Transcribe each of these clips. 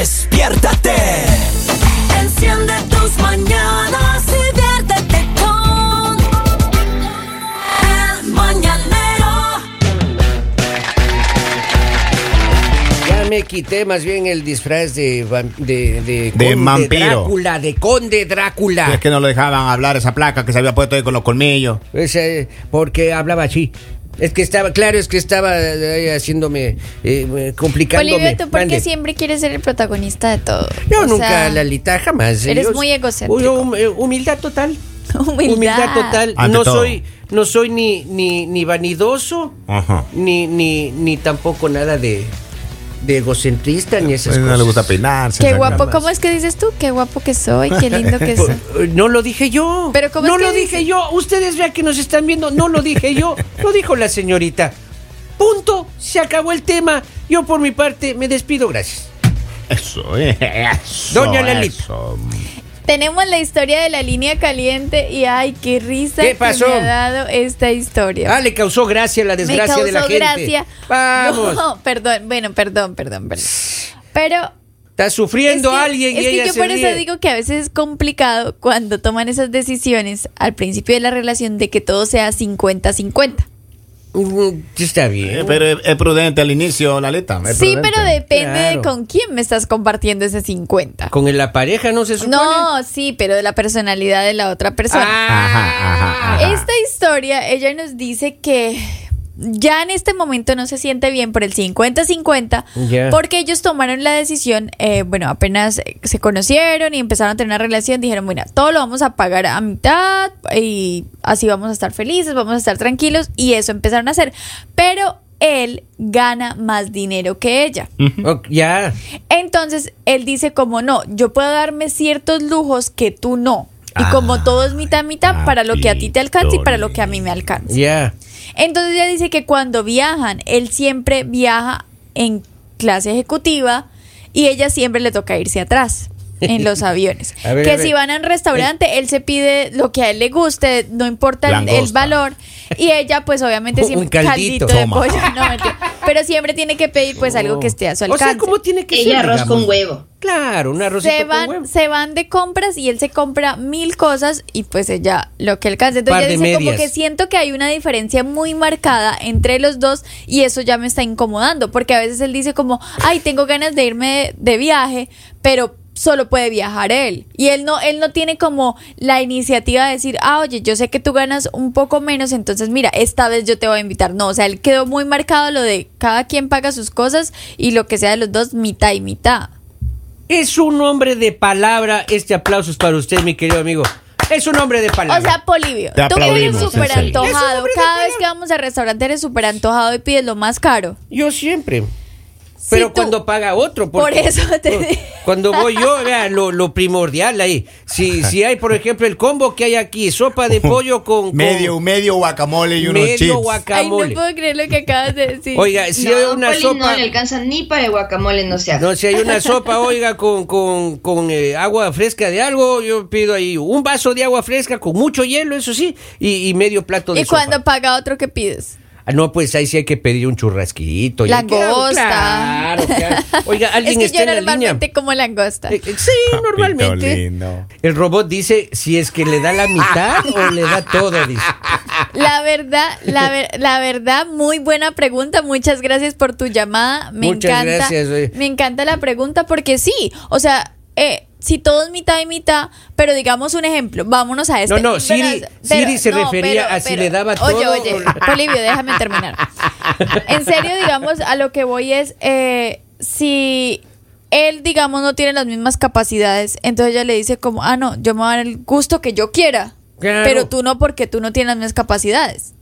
Despiértate. Enciende tus mañanas y viértete con El Mañanero. Ya me quité más bien el disfraz de vam- de, de, De conde vampiro. Drácula, de conde Drácula. Es que no lo dejaban hablar esa placa que se había puesto ahí con los colmillos. Es, eh, porque hablaba así. Es que estaba, claro, es que estaba eh, haciéndome, eh, complicándome. Bolivia, ¿tú por Mande. qué siempre quieres ser el protagonista de todo? Yo O nunca, sea, Lalita, jamás. eres Yo- muy egocéntrico. Hum- eh, humildad total. Humildad. total. Ante no todo. soy, no soy ni, ni, ni vanidoso, Ajá. ni, ni, ni tampoco nada de, de egocentrista, ni esas Pues no cosas. le gusta peinarse. Qué guapo. ¿cómo es que dices tú? Qué guapo que soy, qué lindo que soy. No lo dije yo. Pero ¿cómo no es que lo dice? dije yo. Ustedes vean que nos están viendo. No lo dije yo. Lo dijo la señorita. Punto. Se acabó el tema. Yo por mi parte me despido. Gracias. Eso, eh, eso. Doña Lalita. eso. Tenemos la historia de la línea caliente y ay, qué risa ¿Qué pasó? que me ha dado esta historia. Ah, le causó gracia la me desgracia causó de la gente. gracia. Vamos. No, perdón, bueno, perdón, perdón, perdón. Pero Está sufriendo es que, alguien y es que ella yo se por eso digo que a veces es complicado cuando toman esas decisiones al principio de la relación de que todo sea 50-50. Está Eh, bien. Pero es, es prudente al inicio, Lalita. es Sí, prudente. pero depende Claro. de con quién me estás compartiendo ese 50. Con la pareja no se supone. No, sí, pero de la personalidad de la otra persona. Ajá, ajá, ajá. Esta historia, ella nos dice que ya en este momento no se siente bien por el 50-50, Ya. porque ellos tomaron la decisión, eh, bueno, apenas eh, se conocieron y empezaron a tener una relación, dijeron, bueno, todo lo vamos a pagar a mitad y así vamos a estar felices, vamos a estar tranquilos y eso empezaron a hacer. Pero él gana más dinero que ella. Ya. Entonces, él dice como no, yo puedo darme ciertos lujos que tú no. Y Ah, como todo es mitad mitad para lo que a ti te alcanza y para lo que a mí me alcanza. Ya. Entonces ella dice que cuando viajan, él siempre viaja en clase ejecutiva y ella siempre le toca irse atrás en los aviones. Ver, que si van a un restaurante, él se pide lo que a él le guste, no importa el, valor. Y ella, pues obviamente Un siempre caldito. de pollo, no, pero siempre tiene que pedir pues algo que esté a su O alcance. sea, ¿cómo tiene que Ella ser? arroz digamos? con huevo. Claro, se con van, huevo. se van de compras y él se compra mil cosas y pues ella lo que alcanza. Entonces ella dice como que siento que hay una diferencia muy marcada entre los dos y eso ya me está incomodando porque a veces él dice como, ay, tengo ganas de irme de, de viaje, pero solo puede viajar él y él no él no tiene como la iniciativa de decir ah oye yo sé que tú ganas un poco menos entonces mira esta vez yo te voy a invitar no o sea él quedó muy marcado lo de cada quien paga sus cosas y lo que sea de los dos mitad y mitad Es un hombre de palabra. Este aplauso es para usted, mi querido amigo. Es un hombre de palabra. O sea, Polivio, Te tú que eres aplaudimos, súper Sensei. Es un antojado. hombre de Cada vez palabra. que vamos al restaurante eres súper antojado y pides lo más caro. yo siempre. Pero cuando paga otro. Por eso te digo. Cuando voy yo, vea, lo, lo primordial ahí. Si, si hay, por ejemplo, el combo que hay aquí, sopa de pollo con... con Medio, medio guacamole y unos medio chips. Ay, no guacamole. puedo creer lo que acabas de decir. Oiga, si no, hay una Poli sopa... no le alcanza ni para el guacamole, no se hace. No, si hay una sopa, oiga, con, con, con eh, agua fresca de algo, yo pido ahí un vaso de agua fresca con mucho hielo, eso sí, y, y medio plato de ¿Y sopa. cuando paga otro qué pides? Ah, no, pues ahí sí hay que pedir un churrasquito. Langosta. Claro, claro. Oiga, alguien es que está yo en la línea. normalmente como langosta. Eh, eh, Sí, Papito normalmente. lindo. El robot dice si es que le da la mitad o le da todo, dice. La verdad, la, ver- la verdad, muy buena pregunta. Muchas gracias por tu llamada. Me Muchas encanta. gracias. Me encanta la pregunta porque sí, o sea, eh, si todo es mitad y mitad, pero digamos un ejemplo, vámonos a este. No, no, Pero- Siri- Siri se refería a si le daba Oye, todo oye, o- Polivio, déjame terminar. En serio, digamos, a lo que voy es, eh, si él, digamos, no tiene las mismas capacidades, entonces ella le dice como, ah, no, yo me voy a dar el gusto que yo quiera. Claro. Pero tú no, porque tú no tienes las mismas capacidades.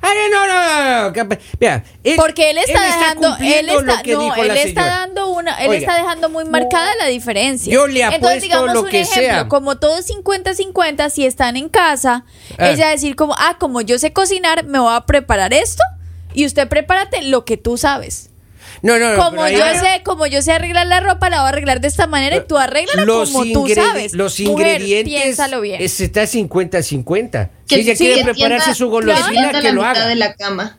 Ah, no, no, no, capa- Vea, él- Porque él está dejando, él está, no, él está dando una, él Oiga, está dejando muy marcada la diferencia. Yo le Entonces, digamos lo un que ejemplo, sea. como todo es 50-50, si están en casa, Ah. ella decir como, ah, como yo sé cocinar, me voy a preparar esto y usted prepárate lo que tú sabes. No, no, no. Como yo sé, como yo sé arreglar la ropa, la voy a arreglar de esta manera y tú arréglala los como tú sabes. Los Mujer, ingredientes. piénsalo bien. es- está 50-50. Si Que ella sí, quiere que prepararse tienda- su golosina, que la lo mitad haga. de la cama.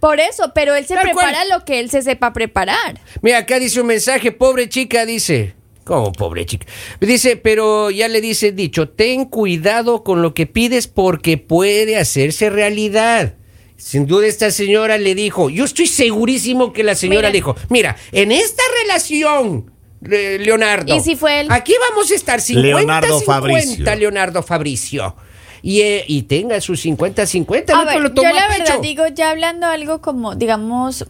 Por eso, pero él se Tal prepara cual. lo que él se sepa preparar. Mira, acá dice un mensaje, pobre chica, dice. ¿Cómo pobre chica? Dice, pero ya le dice dicho, ten cuidado con lo que pides porque puede hacerse realidad. Sin duda esta señora le dijo, yo estoy segurísimo que la señora Mira. le dijo, mira, en esta relación, Le- Leonardo. ¿Y si fue él? Aquí vamos a estar 50 Leonardo 50, Fabricio. Leonardo Fabricio. Y, eh, y tenga sus 50 50, A no te ver, lo yo toma la pecho. verdad digo, ya hablando algo como, digamos,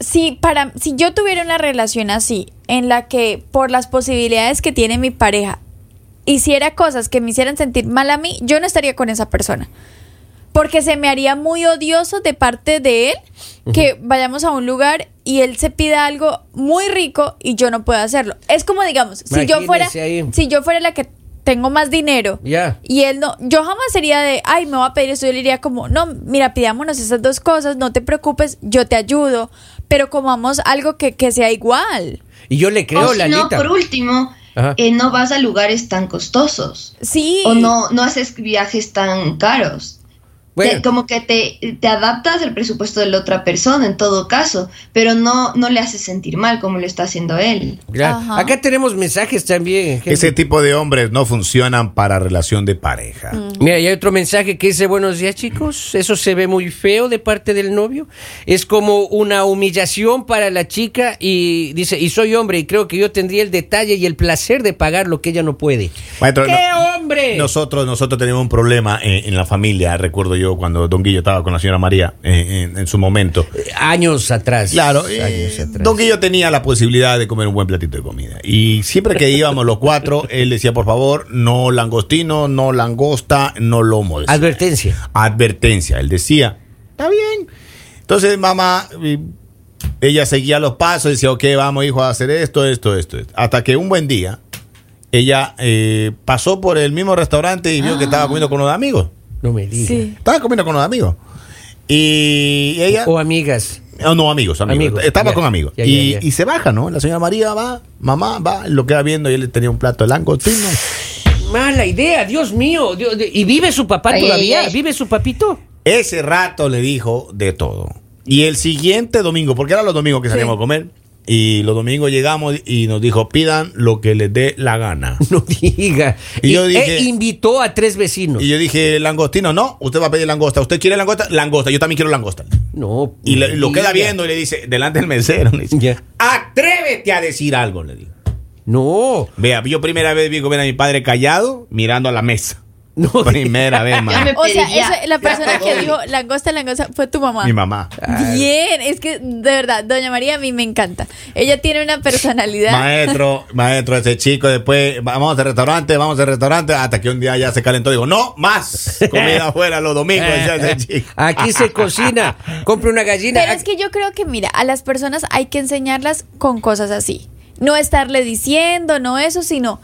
si para si yo tuviera una relación así, en la que por las posibilidades que tiene mi pareja, hiciera cosas que me hicieran sentir mal a mí, yo no estaría con esa persona. Porque se me haría muy odioso de parte de él que vayamos a un lugar y él se pida algo muy rico y yo no pueda hacerlo. Es como digamos, si yo fuera ahí. si yo fuera la que tengo más dinero y él no, yo jamás sería de, ay, me voy a pedir esto. Yo le diría como, no, mira, pidámonos esas dos cosas, no te preocupes, yo te ayudo, pero comamos algo que, que sea igual. Y yo le creo, o si no, Lalita. por último, eh, no vas a lugares tan costosos. Sí. O no, no haces viajes tan caros. Bueno. Te- como que te, te adaptas al presupuesto de la otra persona en todo caso, pero no, no le haces sentir mal como lo está haciendo él. Claro. Ajá. Acá tenemos mensajes también. gente. Ese tipo de hombres no funcionan para relación de pareja. Mira, y hay otro mensaje que dice, buenos días chicos, eso se ve muy feo de parte del novio. Es como una humillación para la chica y dice, y soy hombre y creo que yo tendría el detalle y el placer de pagar lo que ella no puede. Maestro, ¡Qué no- hombre! Nosotros, nosotros tenemos un problema en, en la familia, recuerdo yo cuando Don Guillo estaba con la señora María en, en su momento. Años atrás. Claro, años eh, atrás. Don Guillo tenía la posibilidad de comer un buen platito de comida. Y siempre que íbamos los cuatro, él decía, por favor, no langostino, no langosta, no lomo. decía. Advertencia. Advertencia. Él decía, está bien. Entonces, mamá, ella seguía los pasos, decía, ok, vamos, hijo, a hacer esto, esto, esto. esto. Hasta que un buen día, ella eh, pasó por el mismo restaurante y vio que estaba comiendo con unos amigos. No me digas. Sí. Estaba comiendo con unos amigos. Y ella... O amigas. Oh, no, amigos, amigos. Amigos, Estaba ya, con amigos. ya, y, ya, y se baja, ¿no? La señora María va, mamá va, lo queda viendo y él tenía un plato de langostino. Mala idea, Dios mío. Dios- ¿Y vive su papá Ay, todavía? ay, ay. ¿Vive su papito? Ese rato le dijo de todo. Y el siguiente domingo, porque eran los domingos que salíamos a comer, y los domingos llegamos y nos dijo, pidan lo que les dé la gana. No diga. Y yo dije- e invitó a tres vecinos. Y yo dije, langostino, no, usted va a pedir langosta. ¿Usted quiere langosta? Langosta, yo también quiero langosta. No. Y le- lo queda viendo y le dice, delante del mesero, le dice, Ya. atrévete a decir algo, le digo. No. Vea, yo primera vez vi comer a mi padre callado mirando a la mesa. No. Primera vez, me O sea, eso- la persona que dijo langosta, langosta fue tu mamá. Mi mamá. Bien, es que de verdad, doña María a mí me encanta. Ella tiene una personalidad. Maestro, maestro, ese chico, después vamos al restaurante, vamos al restaurante, hasta que un día ya se calentó. Digo, no, más comida afuera los domingos, ese chico. Aquí se cocina. Compre una gallina. Pero es que yo creo que, mira, a las personas hay que enseñarlas con cosas así. No estarle diciendo, no eso, sino,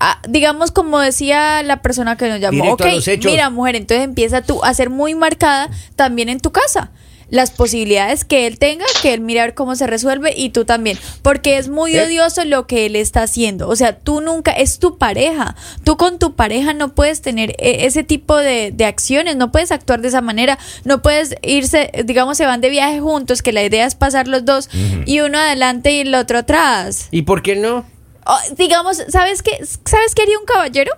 ah, digamos, como decía la persona que nos llamó, Directo ok, mira, mujer, entonces empieza tú a ser muy marcada también en tu casa. Las posibilidades que él tenga, que él mire a ver cómo se resuelve y tú también. Porque es muy ¿Eh? odioso lo que él está haciendo. O sea, tú nunca, es tu pareja. Tú con tu pareja no puedes tener eh, ese tipo de, de acciones, no puedes actuar de esa manera, no puedes irse, digamos, se van de viaje juntos, que la idea es pasar los dos y uno adelante y el otro atrás. ¿Y por qué no? O, digamos, ¿sabes qué? ¿Sabes qué haría un caballero?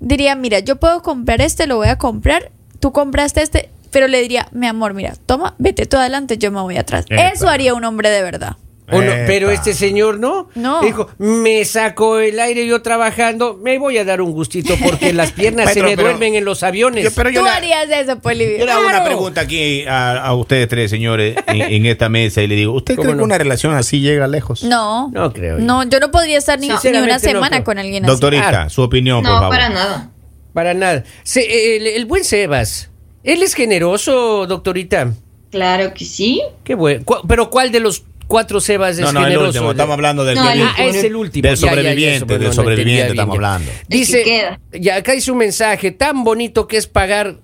Diría, mira, yo puedo comprar este, lo voy a comprar, tú compraste este, pero le diría, mi amor, mira, toma, vete tú adelante, yo me voy atrás. Epa. Eso haría un hombre de verdad. ¿O no? Pero este señor no. No. Dijo, me sacó el aire yo trabajando, me voy a dar un gustito porque las piernas se me pero- duermen en los aviones. Yo- pero yo Tú harías eso, Polivio. Yo le hago una pregunta aquí a, a ustedes tres, señores, en, en esta mesa y le digo, ¿usted ¿Cómo cree no? que una relación así llega lejos? No. No creo yo. No, yo no podría estar ni, ni una no semana con alguien así. Doctorita, Claro. su opinión, por No, favor. para nada. Para nada. Se- el, el buen Sebas, ¿él es generoso, doctorita? Claro que sí. Qué bueno. Cu- Pero ¿cuál de los cuatro Sebas es No, no, el último, estamos hablando del No, el Ah, es el último. Del Ya, ya, ya, sobreviviente, del sobreviviente estamos hablando. Dice, que queda. ya acá dice un mensaje tan bonito que es pagar.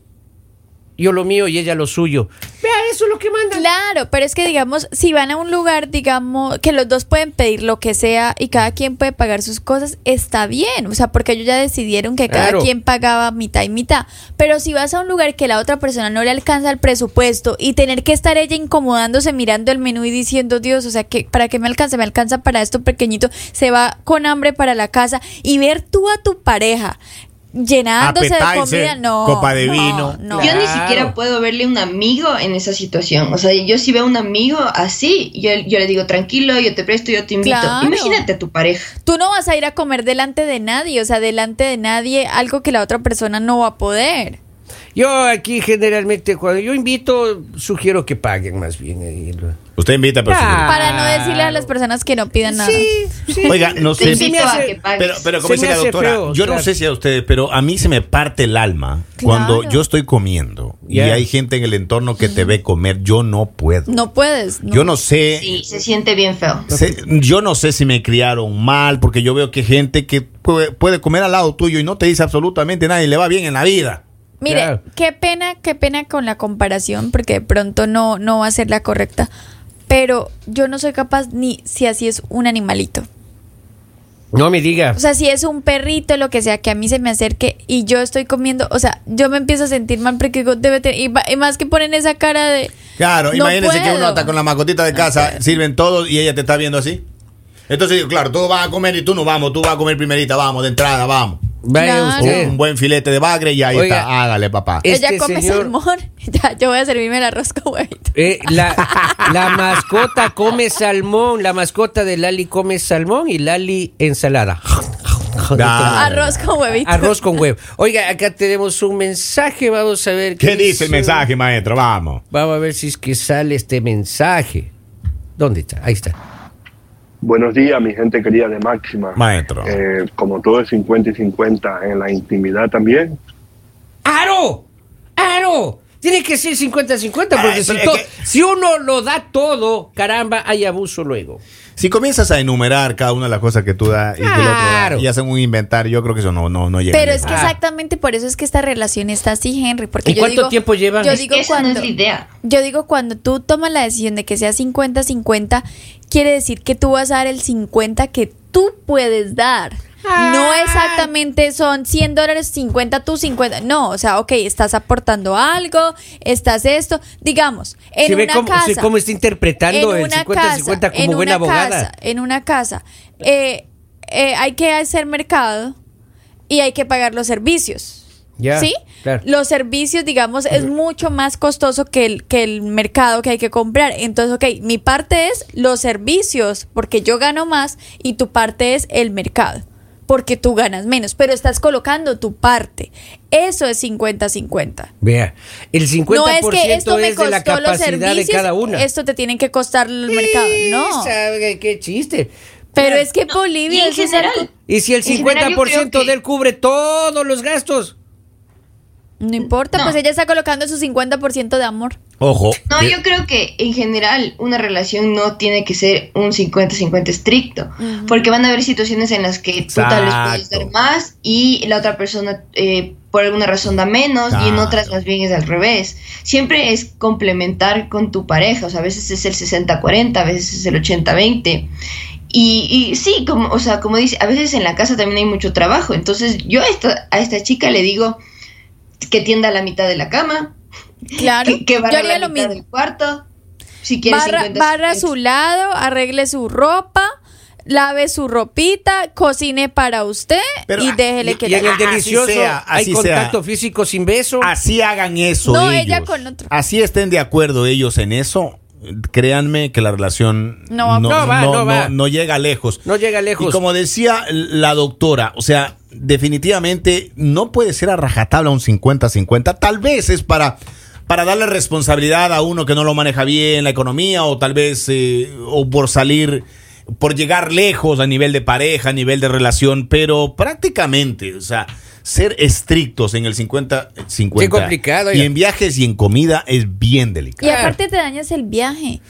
Yo lo mío y ella lo suyo. Vea, eso es lo que mandan. Claro, pero es que digamos, si van a un lugar, digamos, que los dos pueden pedir lo que sea y cada quien puede pagar sus cosas, está bien. O sea, porque ellos ya decidieron que cada Claro. quien pagaba mitad y mitad. Pero si vas a un lugar que la otra persona no le alcanza el presupuesto y tener que estar ella incomodándose mirando el menú y diciendo, Dios, o sea, que ¿para qué me alcanza? Me alcanza para esto pequeñito. Se va con hambre para la casa y ver tú a tu pareja llenándose de comida, no. copa de no, vino. no. Yo ni siquiera puedo verle un amigo en esa situación. O sea, yo si veo un amigo así, yo, yo le digo, tranquilo, yo te presto, yo te invito. Claro. Imagínate a tu pareja. Tú no vas a ir a comer delante de nadie, o sea, delante de nadie, algo que la otra persona no va a poder. Yo aquí generalmente cuando yo invito, sugiero que paguen más bien. ahí. Usted invita, pero Ah. Para no decirle a las personas que no pidan nada. Sí, sí. Oiga, no sé. sí hace-. Pero, pero como dice la doctora, feo, yo claro. no sé si a ustedes, pero a mí se me parte el alma cuando yo estoy comiendo y hay gente en el entorno que te ve comer. Yo no puedo. No puedes. No. Yo no sé. Sí, se siente bien feo. sé- yo no sé si me criaron mal, porque yo veo que gente que puede, puede comer al lado tuyo y no te dice absolutamente nada y le va bien en la vida. Mire, Claro. qué pena, qué pena con la comparación, porque de pronto no, no va a ser la correcta. Pero yo no soy capaz ni si así es un animalito. No me diga. O sea, si es un perrito, lo que sea, que a mí se me acerque y yo estoy comiendo, o sea, yo me empiezo a sentir mal porque digo, debe tener, y, más que ponen esa cara de... Claro, No imagínense que uno está con la mascotita de casa, sirven todos y ella te está viendo así. Entonces digo, claro, todos van a comer y tú no vamos, tú vas a comer primerita, vamos, de entrada, vamos. Vaya Claro. usted. Un buen filete de bagre y ahí Oiga. está, hágale, papá. Este Ella come señor- salmón, ya, yo voy a servirme el arroz con huevito. Eh, la, la mascota come salmón, la mascota de Lali come salmón y Lali ensalada. Ah, Arroz con huevito. Arroz con huevo. Oiga, acá tenemos un mensaje, vamos a ver. ¿Qué dice el es, mensaje, maestro? Vamos. Vamos a ver si es que sale este mensaje. ¿Dónde está? Ahí está. Buenos días, mi gente querida de Máxima. Maestro. Eh, como todo es 50 y 50 en la intimidad también. ¡Aro! ¡Aro! Tiene que ser 50-50 porque Ah, si, pero es to- que- si uno lo da todo, caramba, hay abuso luego. Si comienzas a enumerar cada una de las cosas que tú das y Claro. y hacen un inventario, yo creo que eso no, no, no llega. Pero es que exactamente por eso es que esta relación está así, Henry. Porque ¿Y yo cuánto digo- tiempo llevan? Yo digo Esa no cuando, es la idea. yo digo cuando tú tomas la decisión de que sea 50-50, quiere decir que tú vas a dar el 50 que tú puedes dar. No exactamente son 100 dólares, 50 tú, 50. No, o sea, ok, estás aportando algo, estás esto. Digamos, en ¿Se ve una cómo- casa. se- cómo está interpretando el una 50-50 como en buena una abogada? casa, en una casa, eh, eh, hay que hacer mercado y hay que pagar los servicios. ¿Sí? claro. Los servicios, digamos, es mucho más costoso que el, que el mercado que hay que comprar. Entonces, ok, mi parte es los servicios, porque yo gano más, y tu parte es el mercado, porque tú ganas menos, pero estás colocando tu parte. Eso es 50-50. Vea, el 50% No es que esto me es de la costó los capacidad de servicios, cada una. esto te tiene que costar el mercado. No. ¿Sabe qué chiste? Pero Mira, es que Y Bolivia en es general, ¿Y si el en general yo 50% creo que- de él cubre todos los gastos? No importa, No. pues ella está colocando su 50% de amor. Ojo. No, que- yo creo que en general una relación no tiene que ser un 50-50 estricto, porque van a haber situaciones en las que tú tal vez puedes Exacto. dar más y la otra persona eh, por alguna razón da menos y en otras más bien es al revés. Siempre es complementar con tu pareja, o sea, a veces es el 60-40, a veces es el 80-20. Y, y sí, como, o sea, como dice, a veces en la casa también hay mucho trabajo. Entonces yo a esta, a esta chica le digo que tienda la mitad de la cama, Claro. que, que Yo barra haría la lo mitad mismo. del cuarto. Si quieres Barra, 50, barra a 50. su lado, arregle su ropa, lave su ropita, cocine para usted Pero, y déjele y- que Y en el Así delicioso sea, hay así contacto sea. físico sin beso. Así hagan eso. No, ellos. ella con otro. Así estén de acuerdo ellos en eso. Créanme que la relación No va- No va, no va. no llega lejos. No llega lejos. Y como decía la doctora, o sea, definitivamente no puede ser a rajatabla un 50-50. Tal vez es para, para darle responsabilidad a uno que no lo maneja bien la economía o tal vez eh, o por salir, por llegar lejos a nivel de pareja, a nivel de relación, pero prácticamente, o sea, ser estrictos en el 50-50. Qué complicado, Y en viajes y en comida es bien delicado. Y aparte te dañas el viaje.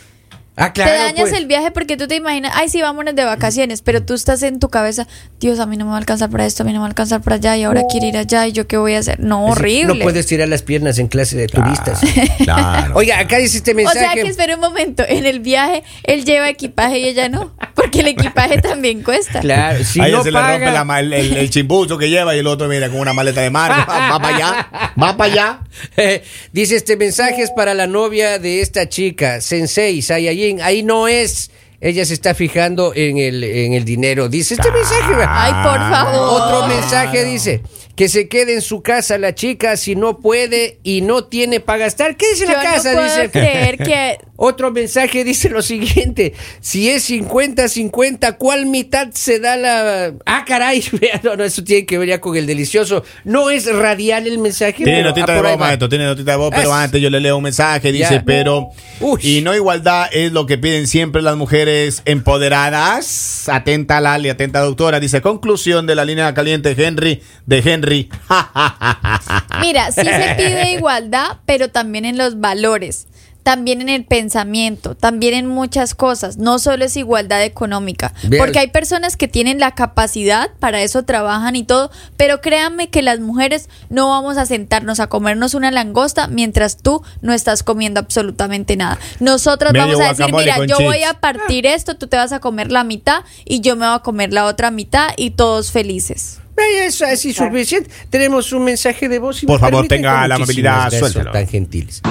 Ah, claro. te dañas pues. el viaje porque tú te imaginas, ay, sí, vámonos de vacaciones, pero tú estás en tu cabeza, Dios, a mí no me va a alcanzar para esto, a mí no me va a alcanzar para allá, y ahora quiero ir allá, y yo qué voy a hacer. No, Es horrible. No puedes tirar las piernas en clase de turistas. Claro. Oiga, acá dice este o mensaje. sea que espera un momento, en el viaje él lleva equipaje y ella no, porque el equipaje también cuesta. Claro, si a ella no se paga, le rompe la el, el, el chimbuzo que lleva y el otro mira con una maleta de mar. Va, para allá, va para allá. dice este mensaje es para la novia de esta chica, Sensei Saiyajin. Ahí no es. Ella se está fijando en el, en el dinero. Dice este mensaje. Ay, por favor. Otro mensaje dice que se quede en su casa la chica si no puede y no tiene para gastar. En Yo la casa, no puedo dice. creer que Otro mensaje dice lo siguiente: si es 50-50, ¿cuál mitad se da la.? Ah, caray, no, no, eso tiene que ver ya con el delicioso. No es radial el mensaje. Tiene notita ah, de voz, maestro, tiene notita de voz, pero Es- antes yo le leo un mensaje, dice, Ya. pero... Uy. Y no igualdad es lo que piden siempre las mujeres empoderadas. Atenta Lali, atenta doctora. Dice, conclusión de la línea caliente Henry, de Henry. Mira, sí se pide igualdad, pero también en los valores, también en el pensamiento, también en muchas cosas. No solo es igualdad económica, Bien. porque hay personas que tienen la capacidad, para eso trabajan y todo, pero créanme que las mujeres no vamos a sentarnos a comernos una langosta mientras tú no estás comiendo absolutamente nada. Nosotras Medio vamos a decir, mira, yo voy chips". a partir esto, tú te vas a comer la mitad y yo me voy a comer la otra mitad y todos felices. Eso es así suficiente. Tenemos un mensaje de voz. si Por me favor, tenga la amabilidad, suéltelo. Tan gentiles.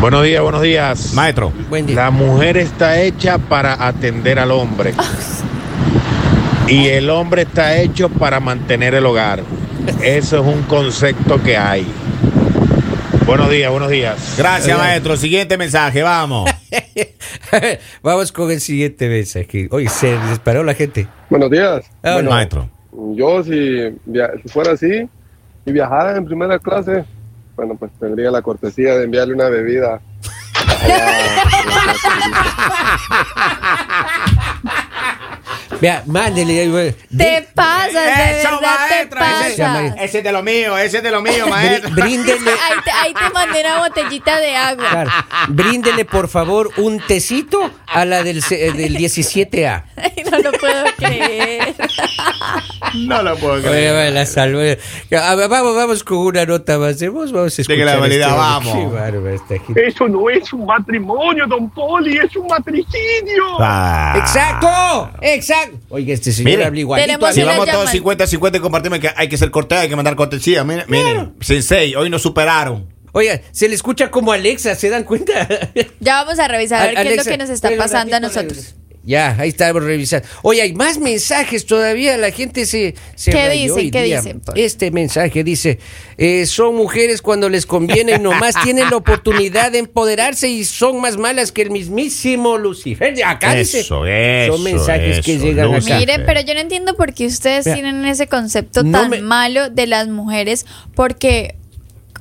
Buenos días, buenos días. Maestro. Buen día. La mujer está hecha para atender al hombre. Y el hombre está hecho para mantener el hogar. Eso es un concepto que hay. Buenos días, buenos días. Gracias, maestro. Siguiente mensaje, vamos. Vamos con el siguiente mensaje. Oye, se disparó la gente. Buenos días. Ah, Bueno, maestro. yo si, si fuera así y viajara en primera clase, bueno, pues tendría la cortesía de enviarle una bebida. Vea, mándele. eh, Te pasas, de Eso, verdad te maestro, ese- pasas. Ese es de lo mío, ese es de lo mío, maestro. brí- Bríndele. Ahí te, ahí te mandé una botellita de agua. Claro, bríndele, por favor, un tecito a la del, se- del 17A. Ay, no lo puedo creer. No lo puedo Oye, creer. va, la ver, Vamos, vamos con una nota más de voz. Vamos a escuchar. Dígale la validad, este- vamos. Eso no es un matrimonio, don Poli, es un matricidio. Ah. ¡Exacto! ¡Exacto! Oiga, este señor habla igualito. Si vamos todos llaman. 50 50 y compartimos que hay que ser cortés, hay que mandar cortesía. Miren, miren, Sensei, hoy nos superaron. Oiga, se le escucha como Alexa, ¿se dan cuenta? Ya vamos a revisar a ver qué es lo que nos está pasando a nosotros. Ya, ahí estamos revisando. Oye, hay más mensajes todavía. La gente se. se ¿Qué rayó dicen? hoy ¿Qué día. dicen? Este mensaje dice: eh, Son mujeres cuando les conviene, nomás tienen la oportunidad de empoderarse y son más malas que el mismísimo Lucifer. Acá dice. Eso, eso, Son mensajes que eso, llegan Lucifer. acá. Miren, pero yo no entiendo por qué ustedes tienen ese concepto No tan me- malo de las mujeres, porque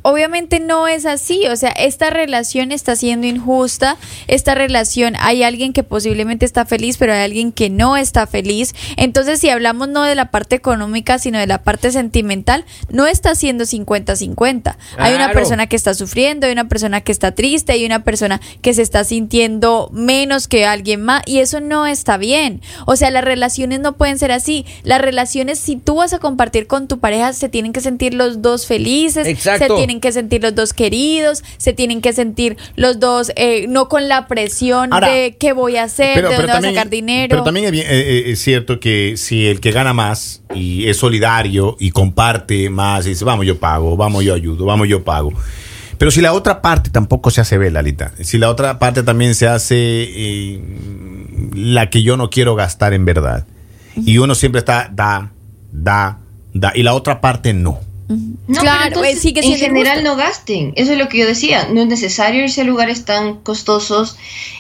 obviamente no es así, o sea, esta relación está siendo injusta, esta relación hay alguien que posiblemente está feliz, pero hay alguien que no está feliz, entonces si hablamos no de la parte económica, sino de la parte sentimental, no está siendo 50-50, hay una persona que está sufriendo, hay una persona que está triste, hay una persona que se está sintiendo menos que alguien más y eso no está bien. O sea, las relaciones no pueden ser así. Las relaciones, si tú vas a compartir con tu pareja, se tienen que sentir los dos felices, Exacto. se tienen que sentir los dos queridos, se tienen que sentir los dos eh, no con la presión Ahora, de qué voy a hacer, de dónde voy a sacar dinero. Pero también es, bien- eh, eh, es cierto que si el que gana más y es solidario y comparte más y dice, vamos, yo pago, vamos, yo ayudo, vamos, yo pago. Pero si la otra parte tampoco se hace ver, Lalita, si la otra parte también se hace eh, la que yo no quiero gastar en verdad, y uno siempre está da, da, da, y la otra parte no. No, Claro, entonces, eh, sigue en general no gasten. Eso es lo que yo decía. No es necesario irse a lugares tan costosos,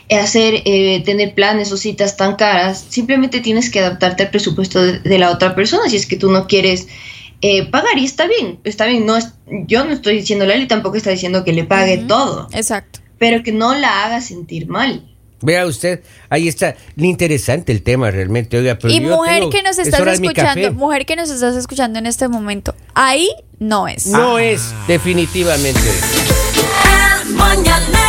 eh, hacer, eh, tener planes o citas tan caras. Simplemente tienes que adaptarte al presupuesto de, de la otra persona. Si es que tú no quieres eh, pagar y está bien, está bien. No es, yo no estoy diciendo a él y tampoco está diciendo que le pague todo, Exacto. pero que no la haga sentir mal. Vea usted, ahí está. Interesante el tema realmente. Oiga, pero y yo mujer tengo- que nos es estás escuchando, mujer que nos estás escuchando en este momento, ahí no es. No es, definitivamente. El mañanero